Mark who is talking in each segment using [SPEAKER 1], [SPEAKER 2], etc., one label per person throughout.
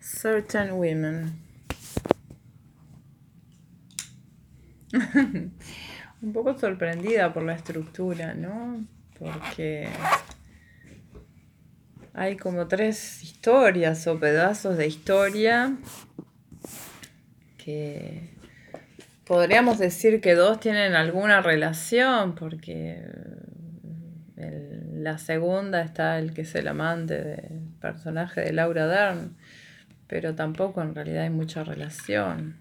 [SPEAKER 1] Certain Women. Un poco sorprendida por la estructura, ¿no? Porque hay como tres historias o pedazos de historia que podríamos decir que dos tienen alguna relación, porque la segunda está el que es el amante del personaje de Laura Dern, pero tampoco en realidad hay mucha relación.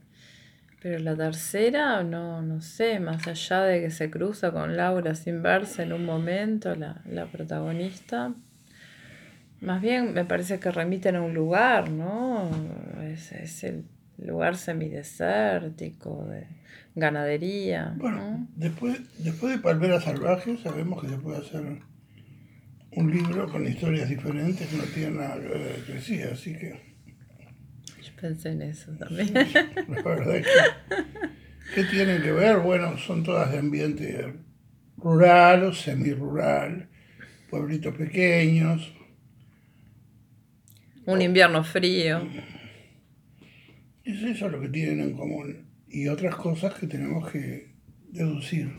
[SPEAKER 1] Pero la tercera, no, no sé, más allá de que se cruza con Laura sin verse en un momento, la, la protagonista, más bien me parece que remiten a un lugar, ¿no? Es, es el lugar semidesértico, de ganadería.
[SPEAKER 2] Bueno, después, después de Palmeras Salvajes sabemos que se puede hacer un libro con historias diferentes que no tienen nada que ver así que...
[SPEAKER 1] Pensé en eso también.
[SPEAKER 2] la verdad es que... ¿Qué tienen que ver? Bueno, son todas de ambiente rural o semi-rural, pueblitos pequeños,
[SPEAKER 1] un invierno frío.
[SPEAKER 2] Es eso lo que tienen en común. Y otras cosas que tenemos que deducir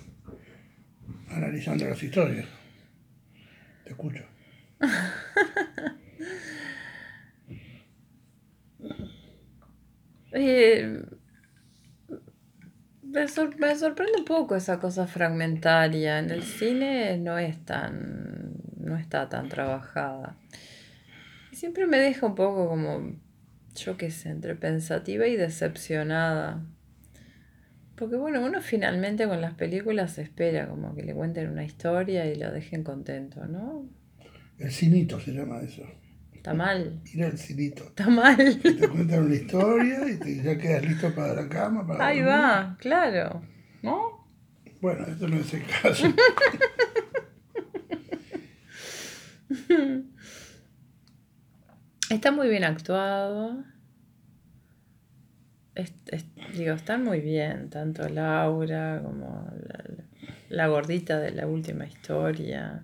[SPEAKER 2] analizando las historias. Te escucho.
[SPEAKER 1] Eh, me, me, sorprende un poco esa cosa fragmentaria. En el cine no es tan. no está tan trabajada siempre me deja un poco como, yo qué sé, entre pensativa y decepcionada. Porque bueno, uno finalmente con las películas espera como que le cuenten una historia y lo dejen contento, ¿no?
[SPEAKER 2] El cinito se llama eso.
[SPEAKER 1] Está mal.
[SPEAKER 2] Ir al cinito.
[SPEAKER 1] Está mal.
[SPEAKER 2] te cuentan una historia y te, ya quedas listo para la cama. Para
[SPEAKER 1] Ahí va, claro. ¿No?
[SPEAKER 2] Bueno, esto no es el caso.
[SPEAKER 1] Está muy bien actuado. digo, están muy bien, tanto Laura como la, gordita de la última historia.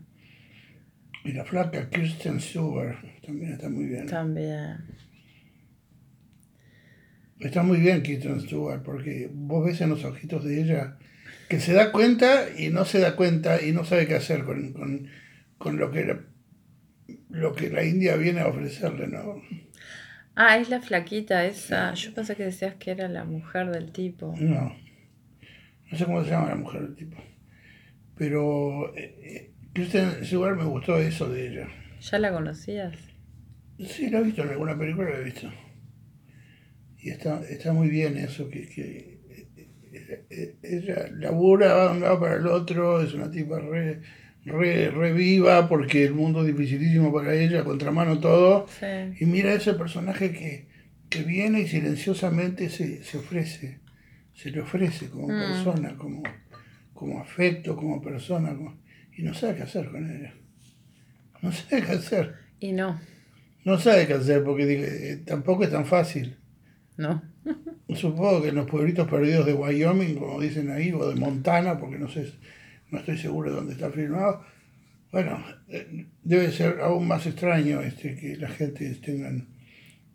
[SPEAKER 2] Y la flaca Kirsten Stewart también está muy bien.
[SPEAKER 1] También.
[SPEAKER 2] Está muy bien Kirsten Stewart porque vos ves en los ojitos de ella que se da cuenta y no se da cuenta y no sabe qué hacer con, con, con lo que lo que la India viene a ofrecerle, ¿no?
[SPEAKER 1] Ah, es la flaquita esa. Yo pensé que decías que era la mujer del tipo.
[SPEAKER 2] No. No sé cómo se llama la mujer del tipo. Pero eh, Kristen Stewart me gustó eso de ella.
[SPEAKER 1] ¿Ya la conocías?
[SPEAKER 2] Sí, la he visto en alguna película, la he visto. Y está, está muy bien eso, que, que eh, eh, ella labura, va de un lado para el otro, es una tipa re reviva porque el mundo es dificilísimo para ella, contramano todo. Y mira ese personaje que, viene y silenciosamente se, ofrece, se le ofrece como mm. persona, como, como afecto, como persona, y no sabe qué hacer con ella. No sabe qué hacer.
[SPEAKER 1] Y no.
[SPEAKER 2] No sabe qué hacer porque eh, tampoco es tan fácil.
[SPEAKER 1] No.
[SPEAKER 2] Supongo que en los pueblitos perdidos de Wyoming, como dicen ahí, o de Montana, porque no sé no estoy seguro de dónde está filmado. Bueno, eh, debe ser aún más extraño este, que la gente tenga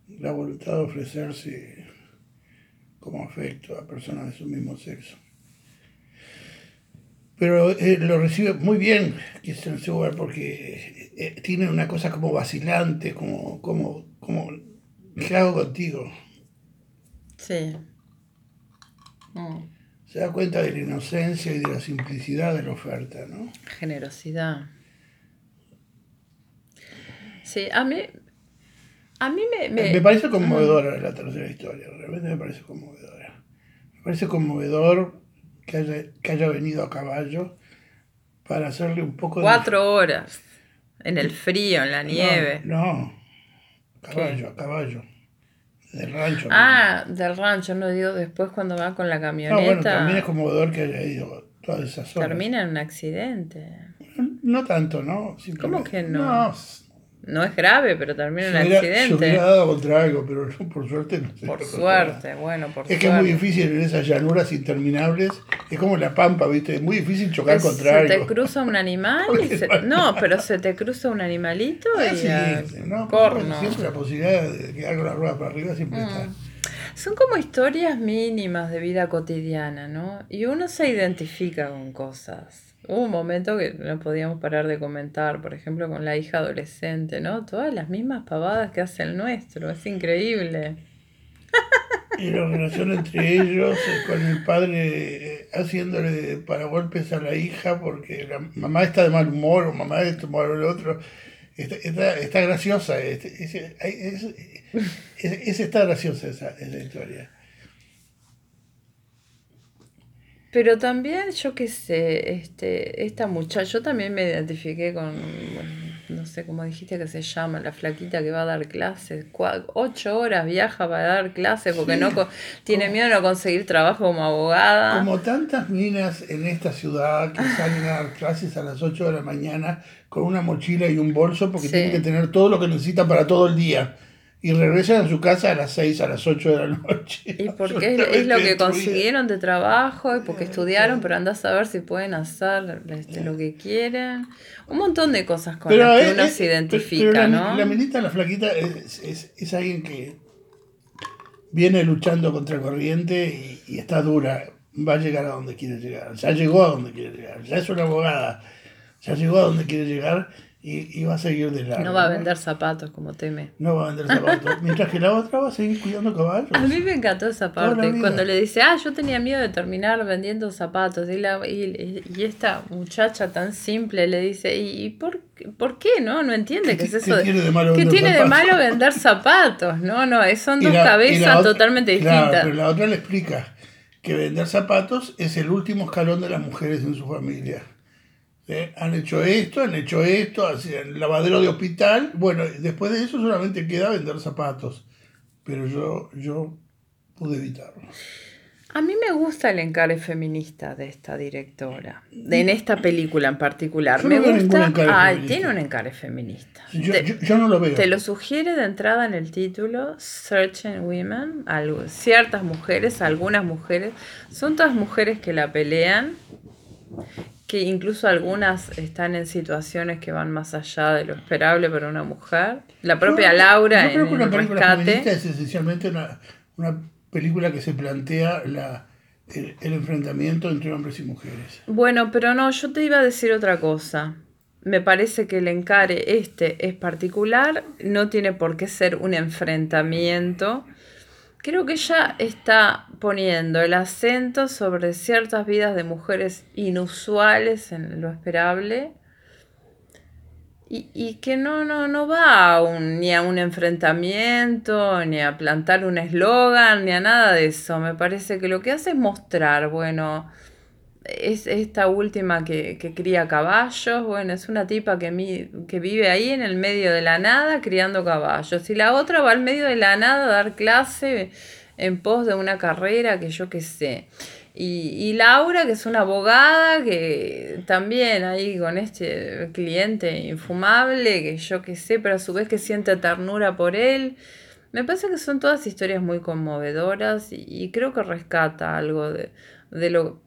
[SPEAKER 2] la voluntad de ofrecerse como afecto a personas de su mismo sexo. Pero eh, lo recibe muy bien Kristen Stewart porque eh, tiene una cosa como vacilante, como, como, como, ¿qué hago contigo?
[SPEAKER 1] Sí.
[SPEAKER 2] Mm se da cuenta de la inocencia y de la simplicidad de la oferta, ¿no?
[SPEAKER 1] Generosidad. Sí, a mí, a mí me...
[SPEAKER 2] Me, parece conmovedora la tercera historia, realmente me parece conmovedora. Me parece conmovedor que haya, que haya venido a caballo para hacerle un poco
[SPEAKER 1] de... Cuatro horas, en el frío, en la nieve.
[SPEAKER 2] No, caballo, a caballo. Del rancho.
[SPEAKER 1] Ah, del rancho, no digo después cuando va con la camioneta. No, bueno,
[SPEAKER 2] también es conmovedor que haya ido todas esas horas.
[SPEAKER 1] Termina en un accidente.
[SPEAKER 2] No tanto, ¿no?
[SPEAKER 1] ¿Cómo que no? No, no es grave, pero
[SPEAKER 2] Se
[SPEAKER 1] un
[SPEAKER 2] hubiera, se
[SPEAKER 1] accidente.
[SPEAKER 2] hubiera dado contra algo, pero no, por suerte no se
[SPEAKER 1] Por suerte, bueno, por
[SPEAKER 2] Es que es muy
[SPEAKER 1] suerte.
[SPEAKER 2] difícil en esas llanuras interminables. Es como la pampa, ¿viste? Es muy difícil chocar
[SPEAKER 1] Es-
[SPEAKER 2] contra
[SPEAKER 1] se
[SPEAKER 2] algo.
[SPEAKER 1] te cruza un animal y se-
[SPEAKER 2] no-
[SPEAKER 1] pero se te cruza un animalito
[SPEAKER 2] Ah,
[SPEAKER 1] y
[SPEAKER 2] sí,
[SPEAKER 1] ah,
[SPEAKER 2] ¿no?
[SPEAKER 1] corno.
[SPEAKER 2] Siempre la posibilidad de quedar con la rueda para arriba siempre está.
[SPEAKER 1] Mm. Son como historias mínimas de vida cotidiana, ¿no? Y uno se identifica con cosas. Hubo un momento que no podíamos parar de comentar, por ejemplo, con la hija adolescente, ¿no? Todas las mismas pavadas que hace el nuestro, es increíble.
[SPEAKER 2] Y la relación entre ellos, con el padre eh, haciéndole para golpes a la hija porque la mamá está de mal humor o mamá esto, o el otro. Está, está, está graciosa. este- Es, es- es- está graciosa esa, esa historia.
[SPEAKER 1] Pero también, yo qué sé, este, esta muchacha, yo también me identifiqué con, bueno, no sé cómo dijiste que se llama, la flaquita que va a dar clases, ocho horas viaja para dar clases porque
[SPEAKER 2] Sí.
[SPEAKER 1] no co- tiene miedo de no conseguir trabajo como abogada.
[SPEAKER 2] Como tantas minas en esta ciudad que salen a dar clases a las 8 de la mañana con una mochila y un bolso porque
[SPEAKER 1] Sí.
[SPEAKER 2] tienen que tener todo lo que necesitan para todo el día. Y regresan a su casa a las 6, a las 8 de la noche.
[SPEAKER 1] Y porque es, es lo que consiguieron de trabajo y porque estudiaron, pero anda a saber si pueden hacer este, lo que quieren. Un montón de cosas con las que
[SPEAKER 2] es-
[SPEAKER 1] uno
[SPEAKER 2] es-
[SPEAKER 1] se
[SPEAKER 2] pero
[SPEAKER 1] identifica,
[SPEAKER 2] la,
[SPEAKER 1] ¿no?
[SPEAKER 2] La minita, la flaquita, es, es, es alguien que viene luchando contra corriente y, y está dura. Va a llegar a donde quiere llegar. Ya llegó a donde quiere llegar. Ya es una abogada. Ya llegó a donde quiere llegar y, y va a seguir de largo.
[SPEAKER 1] No va a vender zapatos como teme.
[SPEAKER 2] No va a vender zapatos. Mientras que la otra va a seguir cuidando caballos.
[SPEAKER 1] A mí me encantó esa parte, cuando le dice, ah, yo tenía miedo de terminar vendiendo zapatos. Y, la, y, y esta muchacha tan simple le dice, ¿y, y por, qué- por qué no? No entiende qué es
[SPEAKER 2] ¿Qué-
[SPEAKER 1] eso.
[SPEAKER 2] qué tiene de malo
[SPEAKER 1] ¿Qué
[SPEAKER 2] vender
[SPEAKER 1] tiene de malo vender zapatos? No, no, es- son dos
[SPEAKER 2] la-
[SPEAKER 1] cabezas
[SPEAKER 2] otra-
[SPEAKER 1] totalmente
[SPEAKER 2] claro,
[SPEAKER 1] distintas.
[SPEAKER 2] pero la otra le explica que vender zapatos es el último escalón de las mujeres en su familia. ¿Eh? Han hecho esto, han hecho esto, hacían lavadero de hospital. Bueno, después de eso solamente queda vender zapatos. Pero yo, yo pude evitarlo.
[SPEAKER 1] A mí me gusta el encare feminista de esta directora, de, en esta película en particular.
[SPEAKER 2] Yo
[SPEAKER 1] me
[SPEAKER 2] no
[SPEAKER 1] gusta.
[SPEAKER 2] feminista.
[SPEAKER 1] tiene un encare feminista.
[SPEAKER 2] Yo,
[SPEAKER 1] Te-
[SPEAKER 2] yo- yo no lo veo.
[SPEAKER 1] Te lo sugiere de entrada en el título, Certain Women, algo, ciertas mujeres, algunas mujeres, son todas mujeres que la pelean, que incluso algunas están en situaciones que van más allá de lo esperable para una mujer. La propia
[SPEAKER 2] Yo-
[SPEAKER 1] Laura
[SPEAKER 2] yo creo
[SPEAKER 1] en
[SPEAKER 2] que una
[SPEAKER 1] el
[SPEAKER 2] película
[SPEAKER 1] rescate.
[SPEAKER 2] es esencialmente una, una película que se plantea la, el, el enfrentamiento entre hombres y mujeres.
[SPEAKER 1] Bueno, pero no, yo te iba a decir otra cosa. Me parece que el encare este es particular, no tiene por qué ser un enfrentamiento. Creo que ella está poniendo el acento sobre ciertas vidas de mujeres inusuales en lo esperable y, y que no, no, no va a un- ni a un enfrentamiento, ni a plantar un eslogan, ni a nada de eso. Me parece que lo que hace es mostrar, bueno, es esta última que, que cría caballos, bueno, es una tipa que, mi- que vive ahí en el medio de la nada criando caballos. Y la otra va al medio de la nada a dar clase en pos de una carrera que yo qué sé. Y, y Laura, que es una abogada, que también ahí con este cliente infumable, que yo qué sé, pero a su vez que siente ternura por él. Me parece que son todas historias muy conmovedoras y, y creo que rescata algo de, de lo,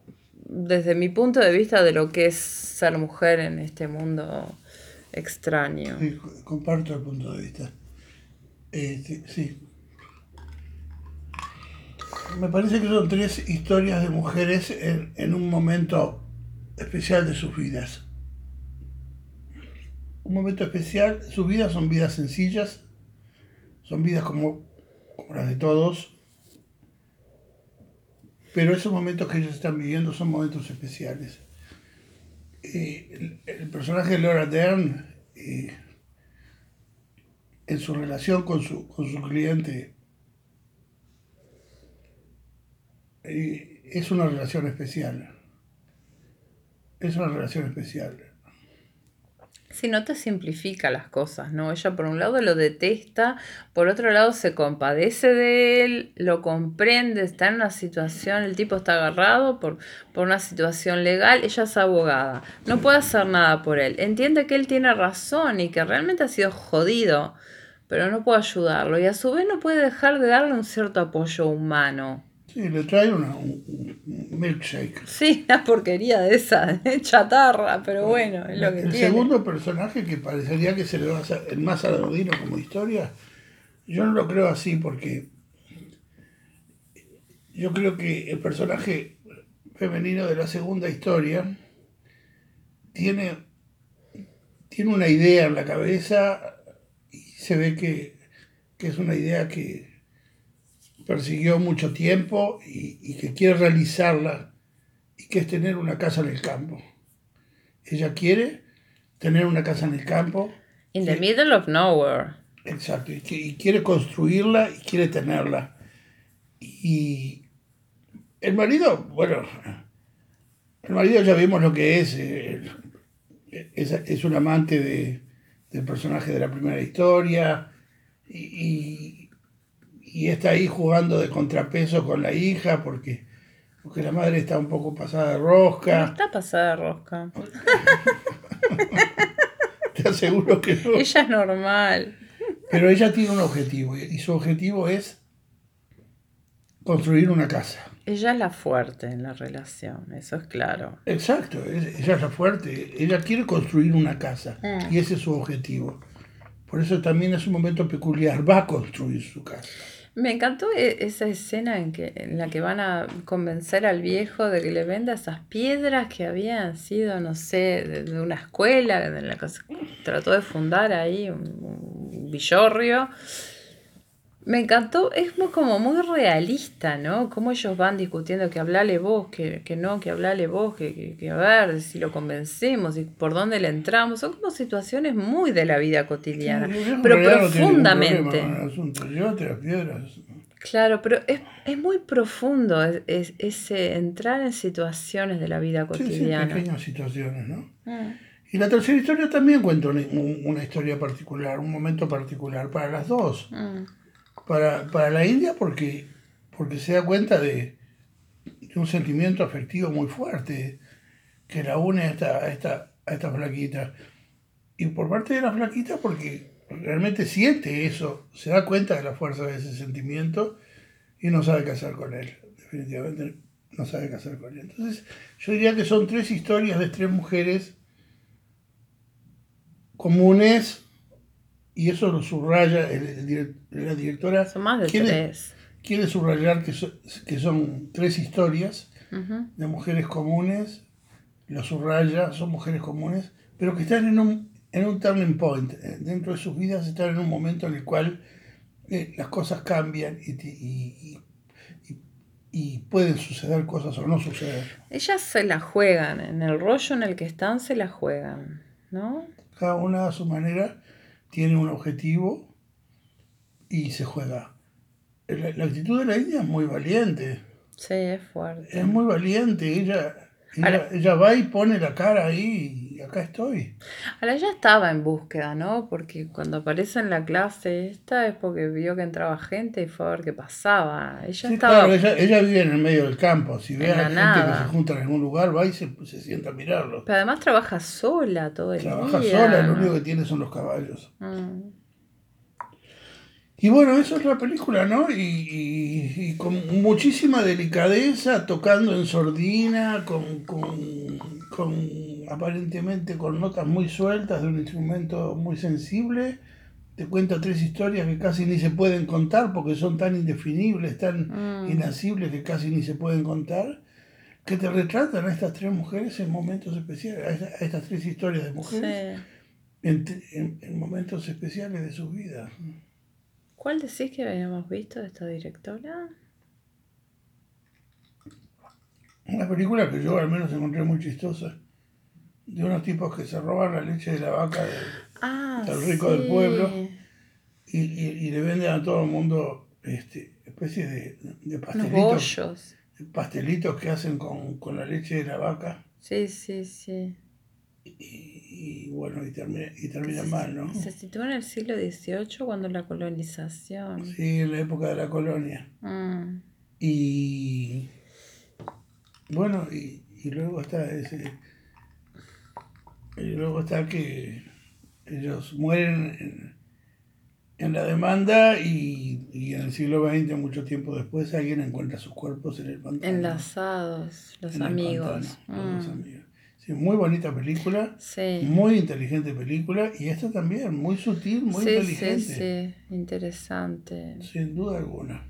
[SPEAKER 1] desde mi punto de vista, de lo que es ser mujer en este mundo extraño.
[SPEAKER 2] Sí, co- comparto el punto de vista. Eh, sí. Me parece que son tres historias de mujeres en, un momento especial de sus vidas. Un momento especial, sus vidas son vidas sencillas, son vidas como las de todos, pero esos momentos que ellos están viviendo son momentos especiales. Eh, el, personaje de Laura Dern, eh, en su relación con su, con su cliente, eh, es una relación especial. Es una relación especial.
[SPEAKER 1] Si no te simplifica las cosas, ¿no? Ella por un lado lo detesta, por otro lado se compadece de él, lo comprende, está en una situación, el tipo está agarrado por, por una situación legal, ella es abogada, no puede hacer nada por él, entiende que él tiene razón y que realmente ha sido jodido, pero no puede ayudarlo y a su vez no puede dejar de darle un cierto apoyo humano.
[SPEAKER 2] Sí, le trae una, un, un milkshake.
[SPEAKER 1] Sí, una porquería de esa, de chatarra, pero bueno, es lo que
[SPEAKER 2] El
[SPEAKER 1] tiene.
[SPEAKER 2] segundo personaje que parecería que se le va a hacer el más anodino como historia, yo no lo creo así porque yo creo que el personaje femenino de la segunda historia tiene, tiene una idea en la cabeza y se ve que, que es una idea que persiguió mucho tiempo y, y que quiere realizarla y que es tener una casa en el campo. Ella quiere tener una casa en el campo,
[SPEAKER 1] In the middle of nowhere.
[SPEAKER 2] exacto, y, y quiere construirla y quiere tenerla. Y el marido, bueno, el marido ya vimos lo que es, eh, es, es un amante de, del personaje de la primera historia y, y- y está ahí jugando de contrapeso con la hija porque, porque la madre está un poco pasada de
[SPEAKER 1] No
[SPEAKER 2] rosca,
[SPEAKER 1] está pasada de rosca.
[SPEAKER 2] te aseguro que no.
[SPEAKER 1] Ella es normal.
[SPEAKER 2] Pero ella tiene un objetivo y su objetivo es construir una casa.
[SPEAKER 1] Ella es la fuerte en la relación, eso es claro.
[SPEAKER 2] Exacto, ella es la fuerte, ella quiere construir una casa
[SPEAKER 1] Mm.
[SPEAKER 2] y ese es su objetivo. Por eso también es un momento peculiar, va a construir su casa.
[SPEAKER 1] Me encantó e- esa escena en, que, en la que van a convencer al viejo de que le venda esas piedras que habían sido, no sé, de, de una escuela en la que se trató de fundar ahí un, un villorrio. Me encantó, es muy, como muy realista, ¿no? Cómo ellos van discutiendo que hablale vos, que, que no, que hablale vos, que, que, que a ver si lo convencemos y por dónde le entramos. Son como situaciones muy de la vida cotidiana,
[SPEAKER 2] Sí,
[SPEAKER 1] pero
[SPEAKER 2] no
[SPEAKER 1] profundamente.
[SPEAKER 2] asunto.
[SPEAKER 1] Claro, pero es, es muy profundo es, es- ese entrar en situaciones de la vida
[SPEAKER 2] Sí, sí,
[SPEAKER 1] cotidiana.
[SPEAKER 2] pequeñas situaciones, ¿no?
[SPEAKER 1] Mm.
[SPEAKER 2] Y la tercera historia también cuenta una, un- una historia particular, un momento particular para las dos.
[SPEAKER 1] Mm.
[SPEAKER 2] Para, para la India porque, porque se da cuenta de, un sentimiento afectivo muy fuerte que la une a esta, a, esta, a flaquita. Y por parte de la flaquita porque realmente siente eso, se da cuenta de la fuerza de ese sentimiento y no sabe qué hacer con él. Definitivamente no sabe qué hacer con él. Entonces yo diría que son tres historias de tres mujeres comunes y eso lo subraya el- la directora
[SPEAKER 1] Son más de
[SPEAKER 2] quiere,
[SPEAKER 1] tres.
[SPEAKER 2] quiere subrayar que, so- que son tres historias de mujeres comunes, lo subraya, son mujeres comunes, pero que están en un, en un turning point. eh, Dentro de sus vidas están en un momento en el cual eh, las cosas cambian y- y- y- y pueden suceder cosas o no suceder.
[SPEAKER 1] Ellas se la juegan, en el rollo en el que están se la juegan, ¿no?
[SPEAKER 2] Cada una a su manera tiene un objetivo y se juega. La, la actitud de la India es muy valiente.
[SPEAKER 1] Sí, es fuerte.
[SPEAKER 2] Es muy valiente. Ella, ella,
[SPEAKER 1] Ahora-
[SPEAKER 2] ella va y pone la cara ahí acá estoy.
[SPEAKER 1] Ahora ella estaba en búsqueda, ¿no? Porque cuando aparece en la clase esta es porque vio que entraba gente y fue a ver qué pasaba. Ella
[SPEAKER 2] Sí,
[SPEAKER 1] estaba...
[SPEAKER 2] claro, ella, ella vive en el medio del campo. Si ve a
[SPEAKER 1] la
[SPEAKER 2] gente
[SPEAKER 1] nada.
[SPEAKER 2] que se junta en algún lugar, va y se, se sienta a mirarlo.
[SPEAKER 1] Pero además trabaja sola todo el
[SPEAKER 2] Trabaja
[SPEAKER 1] día.
[SPEAKER 2] sola, lo único que tiene son los caballos.
[SPEAKER 1] Mm.
[SPEAKER 2] Y bueno, eso es la película, ¿no? Y, y- y con muchísima delicadeza, tocando en sordina, con, con, con aparentemente con notas muy sueltas de un instrumento muy sensible. Te cuenta tres historias que casi ni se pueden contar porque son tan indefinibles, tan
[SPEAKER 1] Mm.
[SPEAKER 2] inacibles que casi ni se pueden contar, que te retratan a estas tres mujeres en momentos especiales, a, esta- a estas tres historias de mujeres
[SPEAKER 1] Sí.
[SPEAKER 2] en, en- en momentos especiales de sus vidas.
[SPEAKER 1] ¿Cuál decís que habíamos visto de esta directora?
[SPEAKER 2] Una película que yo al menos encontré muy chistosa. De unos tipos que se roban la leche de la vaca de-
[SPEAKER 1] Ah,
[SPEAKER 2] El rico del pueblo. y, y- y le venden a todo el mundo este, especies de, de pastelitos, pastelitos que hacen con, con la leche de la vaca.
[SPEAKER 1] Sí, sí, sí.
[SPEAKER 2] y, bueno, y termina, y termina mal, ¿no?
[SPEAKER 1] Se sitúa en el siglo XVIII cuando la colonización.
[SPEAKER 2] Sí, en la época de la colonia.
[SPEAKER 1] Mm.
[SPEAKER 2] Y bueno, y, y luego está ese. Y luego está que ellos mueren en, la demanda y, y, en el siglo XX, mucho tiempo después, alguien encuentra sus cuerpos en el pantano.
[SPEAKER 1] Enlazados,
[SPEAKER 2] los
[SPEAKER 1] mm.
[SPEAKER 2] amigos. Sí, muy bonita película,
[SPEAKER 1] sí.
[SPEAKER 2] muy inteligente película y esta también, muy sutil, muy
[SPEAKER 1] sí,
[SPEAKER 2] inteligente.
[SPEAKER 1] Sí, sí, interesante.
[SPEAKER 2] Sin duda alguna.